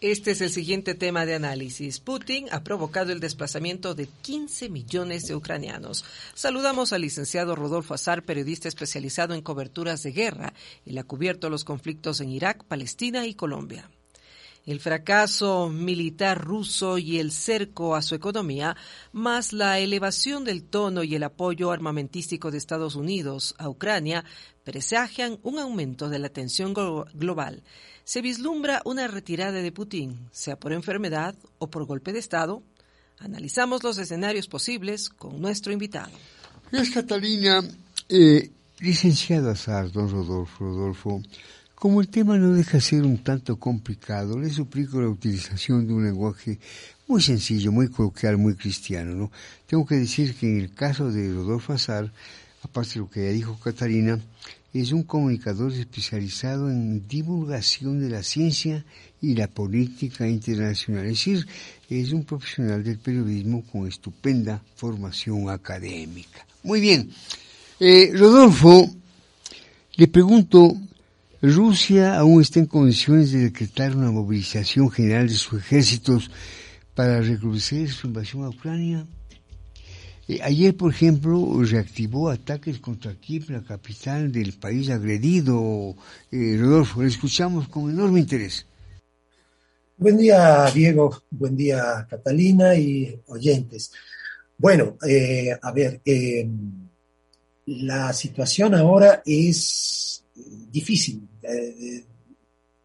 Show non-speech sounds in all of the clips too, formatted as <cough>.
Este es el siguiente tema de análisis. Putin ha provocado el desplazamiento de 15 millones de ucranianos. Saludamos al licenciado Rodolfo Azar, periodista especializado en coberturas de guerra. Él ha cubierto los conflictos en Irak, Palestina y Colombia. El fracaso militar ruso y el cerco a su economía, más la elevación del tono y el apoyo armamentístico de Estados Unidos a Ucrania, presagian un aumento de la tensión global se vislumbra una retirada de Putin, sea por enfermedad o por golpe de Estado. Analizamos los escenarios posibles con nuestro invitado. Es Catalina, eh, licenciado Azar, don Rodolfo. Como el tema no deja ser un tanto complicado, le suplico la utilización de un lenguaje muy sencillo, muy coloquial, muy cristiano. ¿no? Tengo que decir que en el caso de Rodolfo Azar, aparte de lo que ya dijo Catalina, es un comunicador especializado en divulgación de la ciencia y la política internacional. Es decir, es un profesional del periodismo con estupenda formación académica. Muy bien. Eh, Rodolfo, le pregunto, ¿Rusia aún está en condiciones de decretar una movilización general de sus ejércitos para recrudecer su invasión a Ucrania? Eh, ayer, por ejemplo, reactivó ataques contra Kiev, la capital del país agredido. Eh, Rodolfo, escuchamos con enorme interés. Buen día, Diego. Buen día, Catalina y oyentes. Bueno, eh, a ver, la situación ahora es difícil.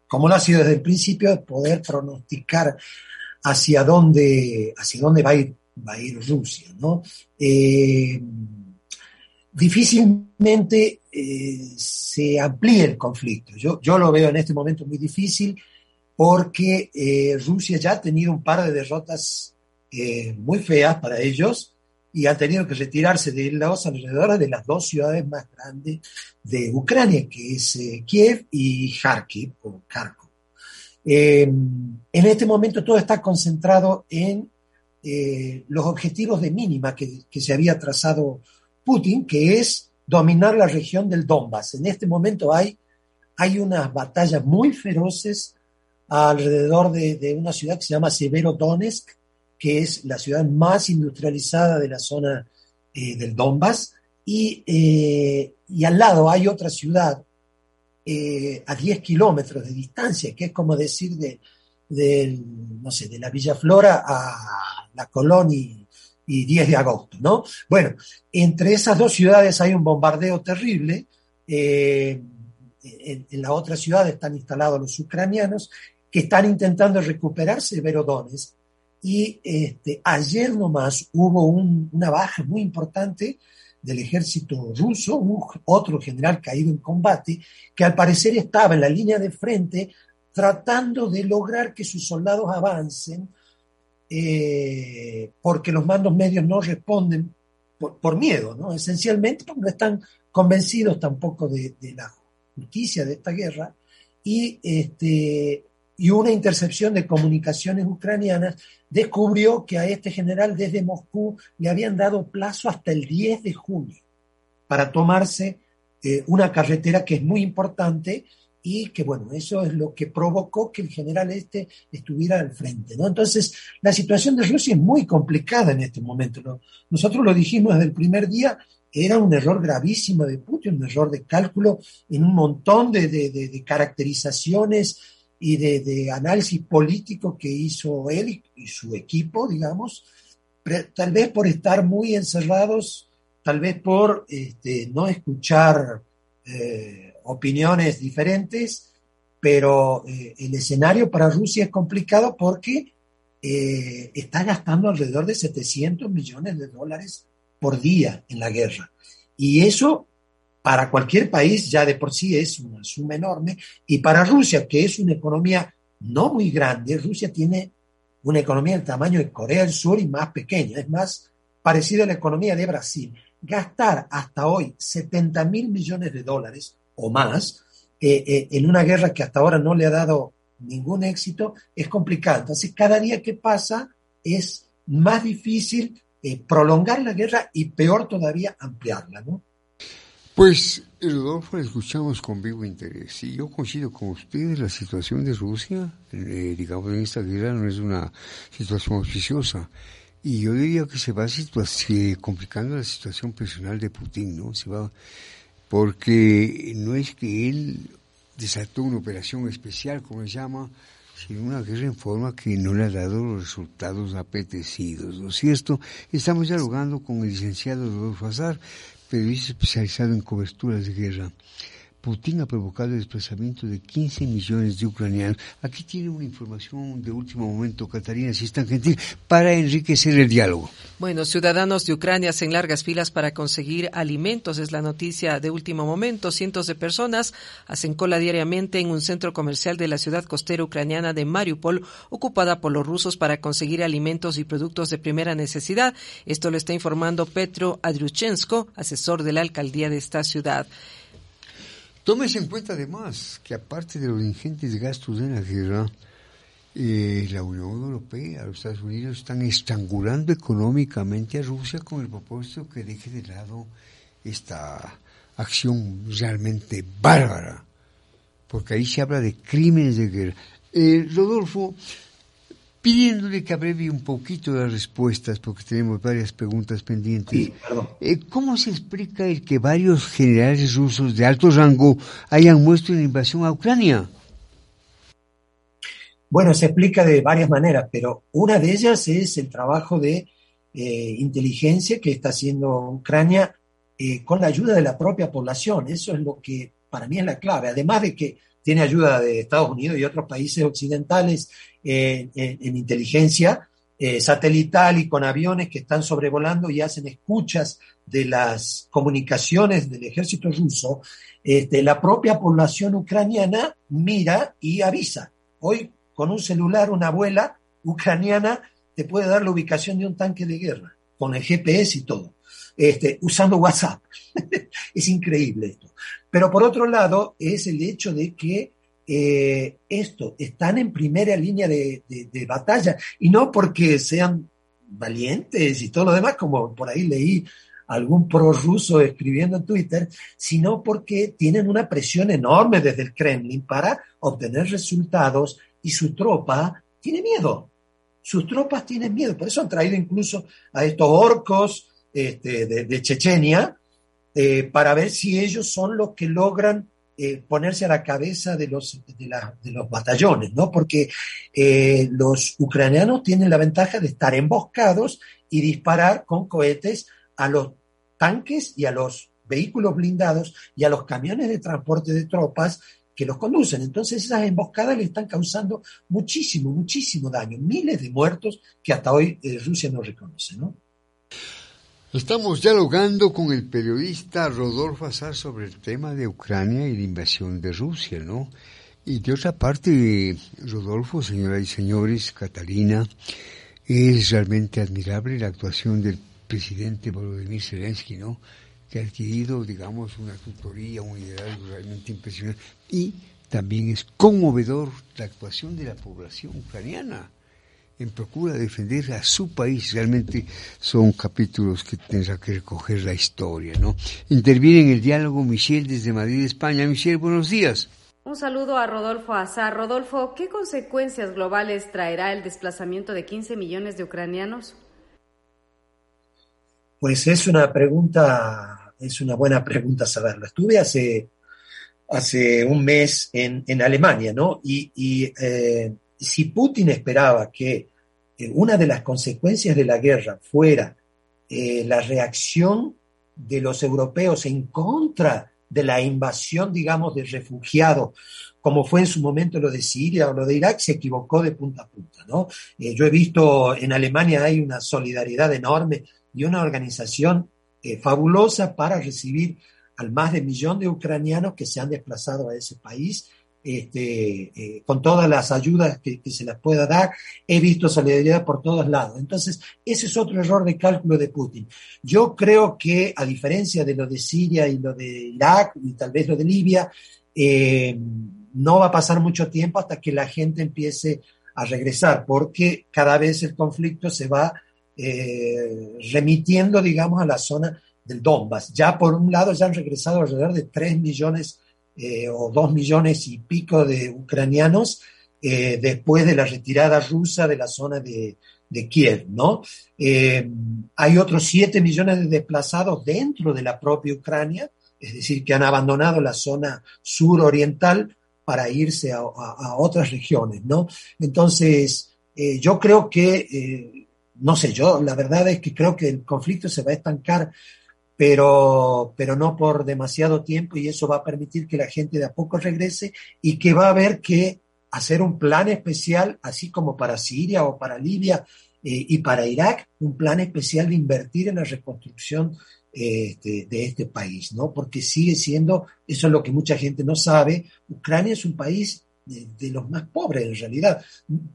como lo ha sido desde el principio, poder pronosticar hacia dónde, hacia dónde va a ir va a ir Rusia, ¿no? Eh, difícilmente eh, se amplíe el conflicto. Yo, yo, lo veo en este momento muy difícil porque eh, Rusia ya ha tenido un par de derrotas muy feas para ellos y ha tenido que retirarse de los alrededores de las dos ciudades más grandes de Ucrania, que es Kiev y Kharkiv o Kharkov. en este momento todo está concentrado en eh, los objetivos de mínima que, se había trazado Putin, que es dominar la región del Donbass. En este momento hay, hay unas batallas muy feroces alrededor de, una ciudad que se llama Severodonetsk, que es la ciudad más industrializada de la zona eh, del Donbass, y, eh, y, al lado hay otra ciudad a 10 kilómetros de distancia, que es como decir de, no sé, de la Villa Flora a la Colón y, 10 de agosto, ¿no? Bueno, entre esas dos ciudades hay un bombardeo terrible. Eh, en, la otra ciudad están instalados los ucranianos que están intentando recuperarse de Verodones. Y este, ayer nomás hubo una baja muy importante del ejército ruso, otro general caído en combate, que al parecer estaba en la línea de frente tratando de lograr que sus soldados avancen eh, porque los mandos medios no responden por, miedo, ¿no? Esencialmente porque no están convencidos tampoco de, la justicia de esta guerra y, este, y una intercepción de comunicaciones ucranianas descubrió que a este general desde Moscú le habían dado plazo hasta el 10 de junio para tomarse eh, una carretera que es muy importante y que bueno, eso es lo que provocó que el general este estuviera al frente, ¿no? Entonces, la situación de Rusia es muy complicada en este momento, ¿no? Nosotros lo dijimos desde el primer día, era un error gravísimo de Putin, un error de cálculo en un montón de, caracterizaciones y de, análisis político que hizo él y, su equipo, digamos, tal vez por estar muy encerrados, tal vez por este, no escuchar eh, opiniones diferentes, pero eh, el escenario para Rusia es complicado porque eh, está gastando alrededor de 700 millones de dólares por día en la guerra. Y eso para cualquier país ya de por sí es una suma enorme, y para Rusia, que es una economía no muy grande. Rusia tiene una economía del tamaño de Corea del Sur y más pequeña, es más parecida a la economía de Brasil. Gastar hasta hoy 70 mil millones de dólares o más eh, eh, en una guerra que hasta ahora no le ha dado ningún éxito es complicado. Entonces, cada día que pasa es más difícil eh, prolongar la guerra y peor todavía ampliarla, ¿no? Pues, Rodolfo, escuchamos con vivo interés. Y yo coincido con ustedes, la situación de Rusia, eh, digamos, en esta guerra no es una situación auspiciosa. Y yo diría que se va complicando la situación personal de Putin, ¿no? Se va, porque no es que él desató una operación especial, como se llama, sino una guerra en forma que no le ha dado los resultados apetecidos, ¿no es cierto? Estamos dialogando con el licenciado Rodolfo Azar, periodista especializado en coberturas de guerra. Putin ha provocado el desplazamiento de 15 millones de ucranianos. Aquí tiene una información de último momento, Catarina, si es tan gentil, para enriquecer el diálogo. Bueno, ciudadanos de Ucrania hacen largas filas para conseguir alimentos, es la noticia de último momento. Cientos de personas hacen cola diariamente en un centro comercial de la ciudad costera ucraniana de Mariupol, ocupada por los rusos para conseguir alimentos y productos de primera necesidad. Esto lo está informando Petro Adruchensko, asesor de la alcaldía de esta ciudad. Tómese en cuenta además que aparte de los ingentes gastos de la guerra, eh, la Unión Europea, los Estados Unidos están estrangulando económicamente a Rusia con el propósito que deje de lado esta acción realmente bárbara, porque ahí se habla de crímenes de guerra. Eh, Rodolfo, pidiéndole que abrevie un poquito las respuestas, porque tenemos varias preguntas pendientes. Eh, ¿Cómo se explica el que varios generales rusos de alto rango hayan muerto en la invasión a Ucrania? Bueno, se explica de varias maneras, pero una de ellas es el trabajo de eh, inteligencia que está haciendo Ucrania eh, con la ayuda de la propia población. Eso es lo que para mí es la clave. Además de que tiene ayuda de Estados Unidos y otros países occidentales en, inteligencia eh, satelital y con aviones que están sobrevolando y hacen escuchas de las comunicaciones del ejército ruso, este, la propia población ucraniana mira y avisa. Hoy, con un celular, una abuela ucraniana te puede dar la ubicación de un tanque de guerra, con el GPS y todo, este, usando WhatsApp. <laughs> es increíble esto. Pero por otro lado, es el hecho de que eh, esto, están en primera línea de, batalla y no porque sean valientes y todo lo demás, como por ahí leí algún prorruso escribiendo en Twitter, sino porque tienen una presión enorme desde el Kremlin para obtener resultados y su tropa tiene miedo. Sus tropas tienen miedo, por eso han traído incluso a estos orcos este, de, Chechenia eh, para ver si ellos son los que logran eh, ponerse a la cabeza de los, de, los batallones, ¿no? Porque eh, los ucranianos tienen la ventaja de estar emboscados y disparar con cohetes a los tanques y a los vehículos blindados y a los camiones de transporte de tropas que los conducen. Entonces esas emboscadas le están causando muchísimo, muchísimo daño, miles de muertos que hasta hoy Rusia no reconoce, ¿no? Estamos dialogando con el periodista Rodolfo Azar sobre el tema de Ucrania y la invasión de Rusia, ¿no? Y de otra parte, Rodolfo, señoras y señores, Catalina, es realmente admirable la actuación del presidente Volodymyr Zelensky, ¿no? Que ha adquirido, digamos, una tutoría, un liderazgo realmente impresionante. Y también es conmovedor la actuación de la población ucraniana en procura de defender a su país. Realmente son capítulos que tendrá que recoger la historia, ¿no? Interviene en el diálogo Michelle desde Madrid, España. Michelle, buenos días. Un saludo a Rodolfo Azar. Rodolfo, ¿qué consecuencias globales traerá el desplazamiento de 15 millones de ucranianos? Pues es una pregunta, es una buena pregunta saberlo. Estuve hace, hace un mes en, en Alemania, ¿no? Y, y eh, si Putin esperaba que eh, una de las consecuencias de la guerra fuera eh, la reacción de los europeos en contra de la invasión, digamos, de refugiados, como fue en su momento lo de Siria o lo de Irak, se equivocó de punta a punta, ¿no? Eh, yo he visto en Alemania hay una solidaridad enorme y una organización fabulosa para recibir al más de millón de ucranianos que se han desplazado a ese país este, eh, con todas las ayudas que, se las pueda dar. He visto solidaridad por todos lados. Entonces, ese es otro error de cálculo de Putin. Yo creo que, a diferencia de lo de Siria y lo de Irak y tal vez lo de Libia, eh, no va a pasar mucho tiempo hasta que la gente empiece a regresar, porque cada vez el conflicto se va eh, remitiendo, digamos, a la zona del Donbass. Ya por un lado ya han regresado alrededor de 3 millones eh, o 2 millones y pico de ucranianos eh, después de la retirada rusa de la zona de, Kiev, ¿no? hay otros 7 millones de desplazados dentro de la propia Ucrania, es decir, que han abandonado la zona suroriental para irse a, otras regiones, ¿no? Entonces, yo creo que no sé, yo la verdad es que creo que el conflicto se va a estancar, pero, pero no por demasiado tiempo y eso va a permitir que la gente de a poco regrese y que va a haber que hacer un plan especial, así como para Siria o para Libia eh, y para Irak, un plan especial de invertir en la reconstrucción este, de este país, ¿no? Porque sigue siendo, eso es lo que mucha gente no sabe, Ucrania es un país de, de los más pobres en realidad,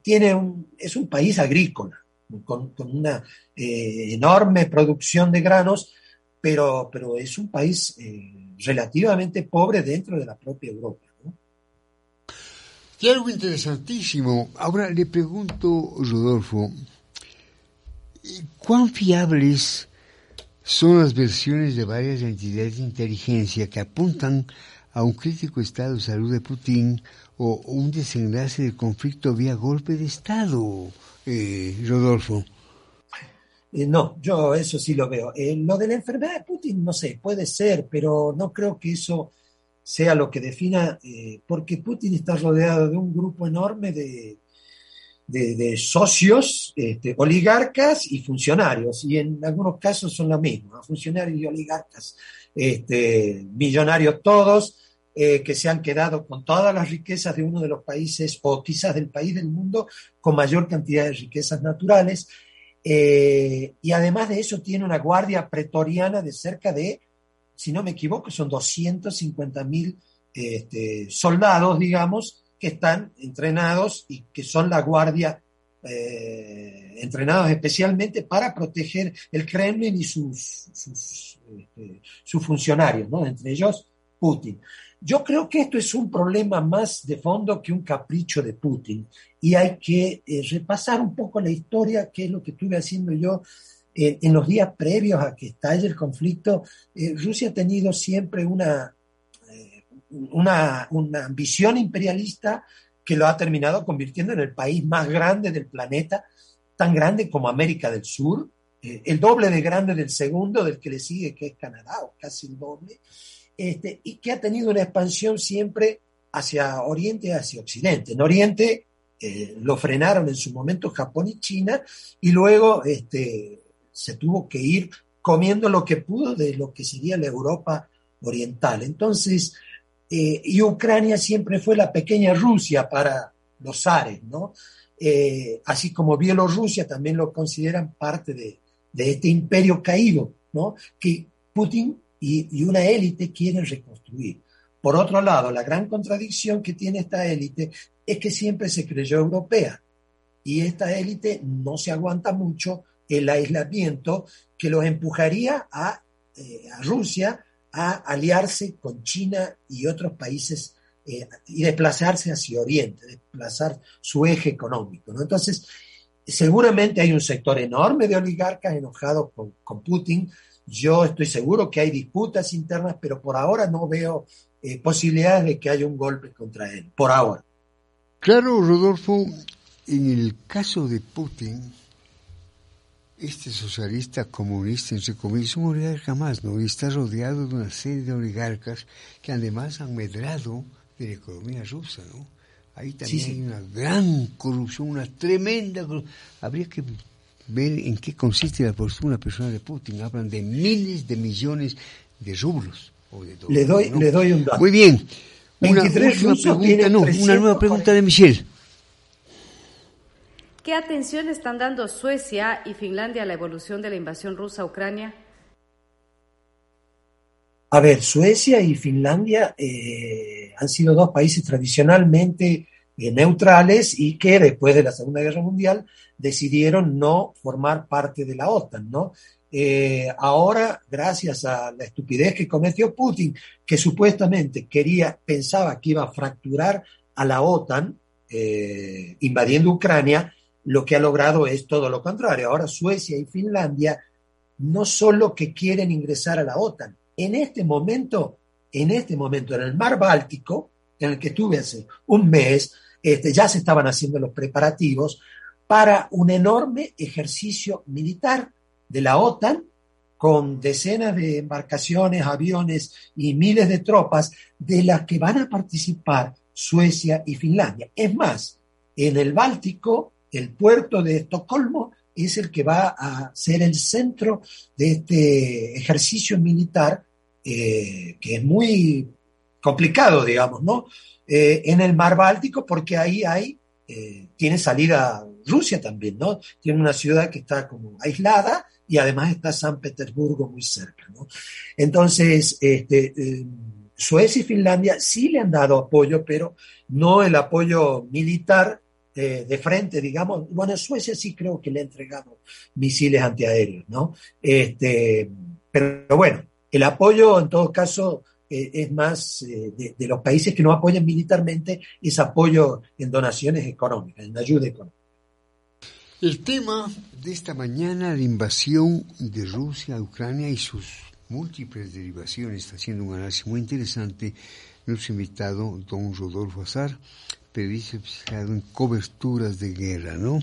tiene un, es un país agrícola, con, una eh, enorme producción de granos, pero, pero es un país eh, relativamente pobre dentro de la propia Europa. Algo interesantísimo. Ahora le pregunto, Rodolfo, ¿cuán fiables son las versiones de varias entidades de inteligencia que apuntan a un crítico estado de salud de Putin o un desenlace del conflicto vía golpe de Estado? eh, Rodolfo? Eh, no, yo eso sí lo veo. Eh, lo de la enfermedad de Putin, no sé, puede ser, pero no creo que eso sea lo que defina, eh, porque Putin está rodeado de un grupo enorme de, de, socios, este, oligarcas y funcionarios, y en algunos casos son lo mismo, funcionarios y oligarcas, este, millonarios todos, que se han quedado con todas las riquezas de uno de los países o quizás del país del mundo con mayor cantidad de riquezas naturales. Eh, y además de eso tiene una guardia pretoriana de cerca de, si no me equivoco, son 250 mil este, soldados, digamos, que están entrenados y que son la guardia eh, entrenados especialmente para proteger el Kremlin y sus, sus, este, funcionarios, ¿no? entre ellos Putin. Yo creo que esto es un problema más de fondo que un capricho de Putin y hay que eh, repasar un poco la historia, que es lo que estuve haciendo yo eh, en los días previos a que estalle el conflicto. Eh, Rusia ha tenido siempre una, una, una ambición imperialista que lo ha terminado convirtiendo en el país más grande del planeta, tan grande como América del Sur, el doble de grande del segundo, del que le sigue, que es Canadá, o casi el doble. Este, y que ha tenido una expansión siempre hacia Oriente y hacia Occidente. En Oriente eh, lo frenaron en su momento Japón y China y luego este, se tuvo que ir comiendo lo que pudo de lo que sería la Europa oriental. Entonces, eh, y Ucrania siempre fue la pequeña Rusia para los zares, ¿no? Eh, así como Bielorrusia también lo consideran parte de, de este imperio caído, ¿no? Que Putin y, una élite quiere reconstruir. Por otro lado, la gran contradicción que tiene esta élite es que siempre se creyó europea y esta élite no se aguanta mucho el aislamiento que los empujaría a, eh, Rusia a aliarse con China y otros países eh, y desplazarse hacia Oriente, desplazar su eje económico. Entonces, seguramente hay un sector enorme de oligarcas enojados con Putin, yo estoy seguro que hay disputas internas, pero por ahora no veo eh, posibilidades de que haya un golpe contra él, por ahora. Claro, Rodolfo, en el caso de Putin, este socialista comunista, entre comillas, un oligarca más, ¿no? Y está rodeado de una serie de oligarcas que además han medrado de la economía rusa, ¿no? Ahí también hay una gran corrupción, una tremenda corrupción. Habría que ver en qué consiste la fortuna personal de Putin. Hablan de miles de millones de rublos. le, doy, le doy un dato. Muy bien. Una, pregunta, no, una nueva pregunta de Michelle. ¿Qué atención están dando Suecia y Finlandia a la evolución de la invasión rusa a Ucrania? A ver, Suecia y Finlandia eh, han sido dos países tradicionalmente eh, neutrales y que después de la Segunda Guerra Mundial decidieron no formar parte de la OTAN, ¿no? Eh, ahora, gracias a la estupidez que cometió Putin, que supuestamente quería, pensaba que iba a fracturar a la OTAN, invadiendo Ucrania, lo que ha logrado es todo lo contrario. Ahora Suecia y Finlandia no solo que quieren ingresar a la OTAN, en este momento, en este momento, en el mar Báltico, en el que estuve hace un mes, este, ya se estaban haciendo los preparativos para un enorme ejercicio militar de la OTAN con decenas de embarcaciones, aviones y miles de tropas de las que van a participar Suecia y Finlandia. Es más, en el Báltico el puerto de Estocolmo es el que va a ser el centro de este ejercicio militar eh, que es muy complicado, digamos, ¿no? Eh, en el mar Báltico, porque ahí hay, eh, tiene salida Rusia también, ¿no? Tiene una ciudad que está como aislada y además está San Petersburgo muy cerca, ¿no? Entonces, este, Suecia y Finlandia sí le han dado apoyo, pero no el apoyo militar de, frente, digamos. Bueno, Suecia sí creo que le ha entregado misiles antiaéreos, ¿no? Este, pero bueno, el apoyo en todo caso eh, es más eh, de, los países que no apoyan militarmente, es apoyo en donaciones económicas, en ayuda económica. El tema de esta mañana, la invasión de Rusia a Ucrania y sus múltiples derivaciones, está haciendo un análisis muy interesante nuestro invitado, don Rodolfo Azar, periodista especializado en coberturas de guerra, ¿no?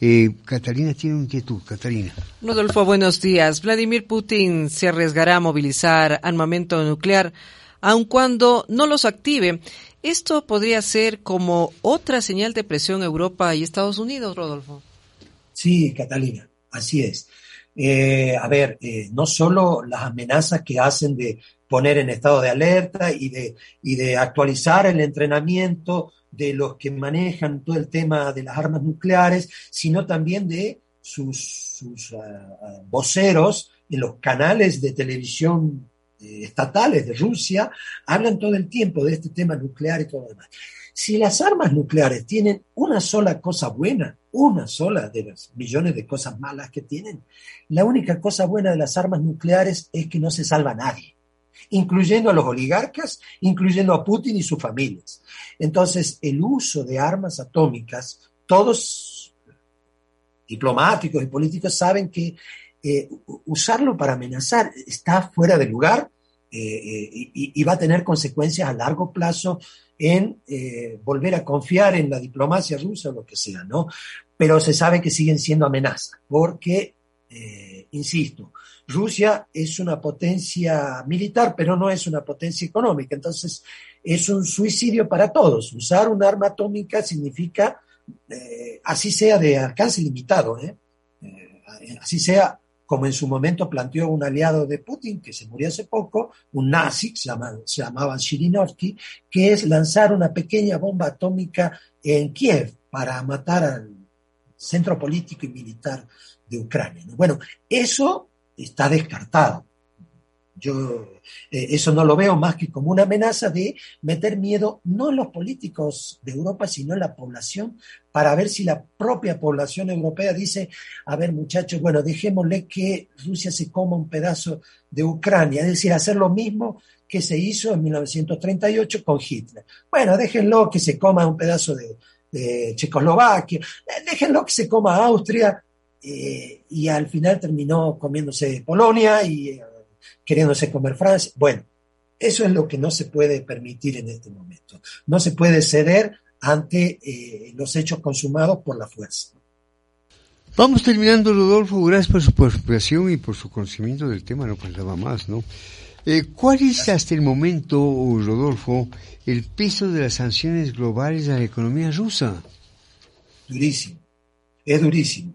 Eh, Catalina tiene una inquietud, Catalina. Rodolfo, buenos días. Vladimir Putin se arriesgará a movilizar armamento nuclear, aun cuando no los active. ¿Esto podría ser como otra señal de presión a Europa y Estados Unidos, Rodolfo? Sí, Catalina, así es. Eh, a ver, eh, no solo las amenazas que hacen de poner en estado de alerta y de, y de actualizar el entrenamiento de los que manejan todo el tema de las armas nucleares, sino también de sus, ah, ah, voceros en los canales de televisión eh, estatales de Rusia, hablan todo el tiempo de este tema nuclear y todo lo demás. Si las armas nucleares tienen una sola cosa buena, una sola de las millones de cosas malas que tienen, la única cosa buena de las armas nucleares es que no se salva nadie incluyendo a los oligarcas, incluyendo a Putin y sus familias. Entonces, el uso de armas atómicas, todos diplomáticos y políticos saben que eh, usarlo para amenazar está fuera de lugar eh, eh, y, va a tener consecuencias a largo plazo en volver a confiar en la diplomacia rusa o lo que sea, ¿no? Pero se sabe que siguen siendo amenazas, porque, insisto, Rusia es una potencia militar, pero no es una potencia económica. Entonces, es un suicidio para todos. Usar un arma atómica significa, eh, así sea de alcance limitado, ¿eh? Eh, así sea como en su momento planteó un aliado de Putin, que se murió hace poco, un nazi, se, se llamaba Shirinovsky, que es lanzar una pequeña bomba atómica en Kiev para matar al centro político y militar de Ucrania. Bueno, eso está descartado. Yo eh, eso no lo veo más que como una amenaza de meter miedo no en los políticos de Europa, sino en la población, para ver si la propia población europea dice, a ver muchachos, bueno, dejémosle que Rusia se coma un pedazo de Ucrania, es decir, hacer lo mismo que se hizo en 1938 con Hitler. Bueno, déjenlo que se coma un pedazo de, de Checoslovaquia, déjenlo que se coma Austria, eh, y al final terminó comiéndose Polonia y eh, queriéndose comer Francia. Bueno, eso es lo que no se puede permitir en este momento. No se puede ceder ante eh, los hechos consumados por la fuerza. Vamos terminando, Rodolfo. Gracias por su participación y por su conocimiento del tema. No faltaba más, ¿no? ¿Cuál es hasta el momento, Rodolfo, el peso de las sanciones globales a la economía rusa? Durísimo, es durísimo.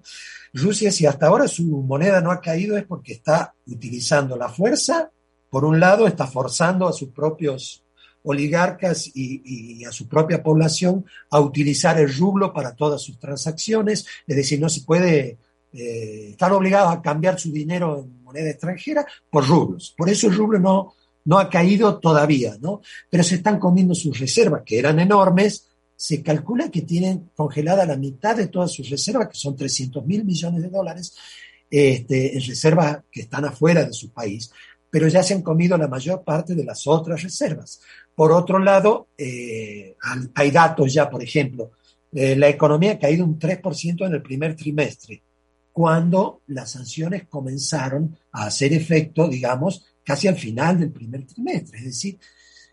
Rusia, si hasta ahora su moneda no ha caído, es porque está utilizando la fuerza. Por un lado, está forzando a sus propios oligarcas y, a su propia población a utilizar el rublo para todas sus transacciones, es decir, no se puede, eh, estar obligado a cambiar su dinero en moneda extranjera por rublos. Por eso el rublo no, no ha caído todavía, ¿no? Pero se están comiendo sus reservas, que eran enormes. Se calcula que tienen congelada la mitad de todas sus reservas, que son 300 mil millones de dólares, este, en reservas que están afuera de su país, pero ya se han comido la mayor parte de las otras reservas. Por otro lado, eh, hay datos ya, por ejemplo, la economía ha caído un 3% en el primer trimestre, cuando las sanciones comenzaron a hacer efecto, digamos, casi al final del primer trimestre. Es decir,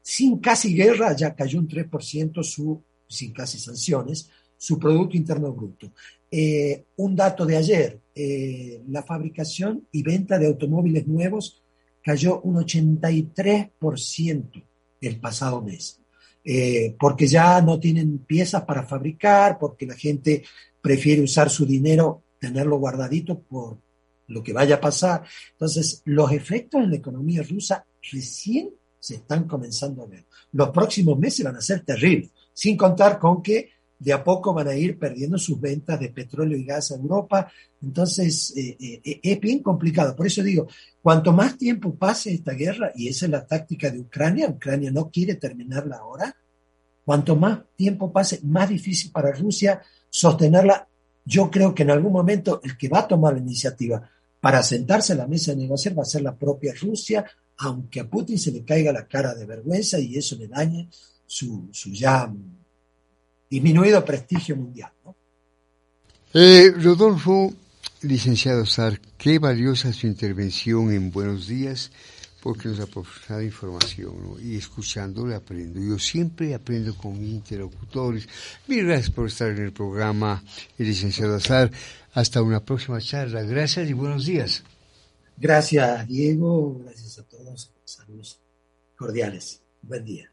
sin casi guerra ya cayó un 3% su, sin casi sanciones, su Producto Interno Bruto. Eh, un dato de ayer, eh, la fabricación y venta de automóviles nuevos cayó un 83% el pasado mes, eh, porque ya no tienen piezas para fabricar, porque la gente prefiere usar su dinero, tenerlo guardadito por lo que vaya a pasar. Entonces, los efectos en la economía rusa recién se están comenzando a ver. Los próximos meses van a ser terribles, sin contar con que de a poco van a ir perdiendo sus ventas de petróleo y gas a Europa. Entonces, eh, eh, eh, es bien complicado. Por eso digo, cuanto más tiempo pase esta guerra, y esa es la táctica de Ucrania, Ucrania no quiere terminarla ahora, cuanto más tiempo pase, más difícil para Rusia sostenerla. Yo creo que en algún momento el que va a tomar la iniciativa para sentarse a la mesa de negociar va a ser la propia Rusia, aunque a Putin se le caiga la cara de vergüenza y eso le dañe su, su ya disminuido prestigio mundial. Eh, Rodolfo, licenciado Sar, qué valiosa su intervención en Buenos Días, porque nos ha proporcionado información y escuchándole aprendo. Yo siempre aprendo con mis interlocutores. Mil gracias por estar en el programa, el licenciado Azar. Hasta una próxima charla. Gracias y buenos días. Gracias, Diego. Gracias a todos. Saludos cordiales. Buen día.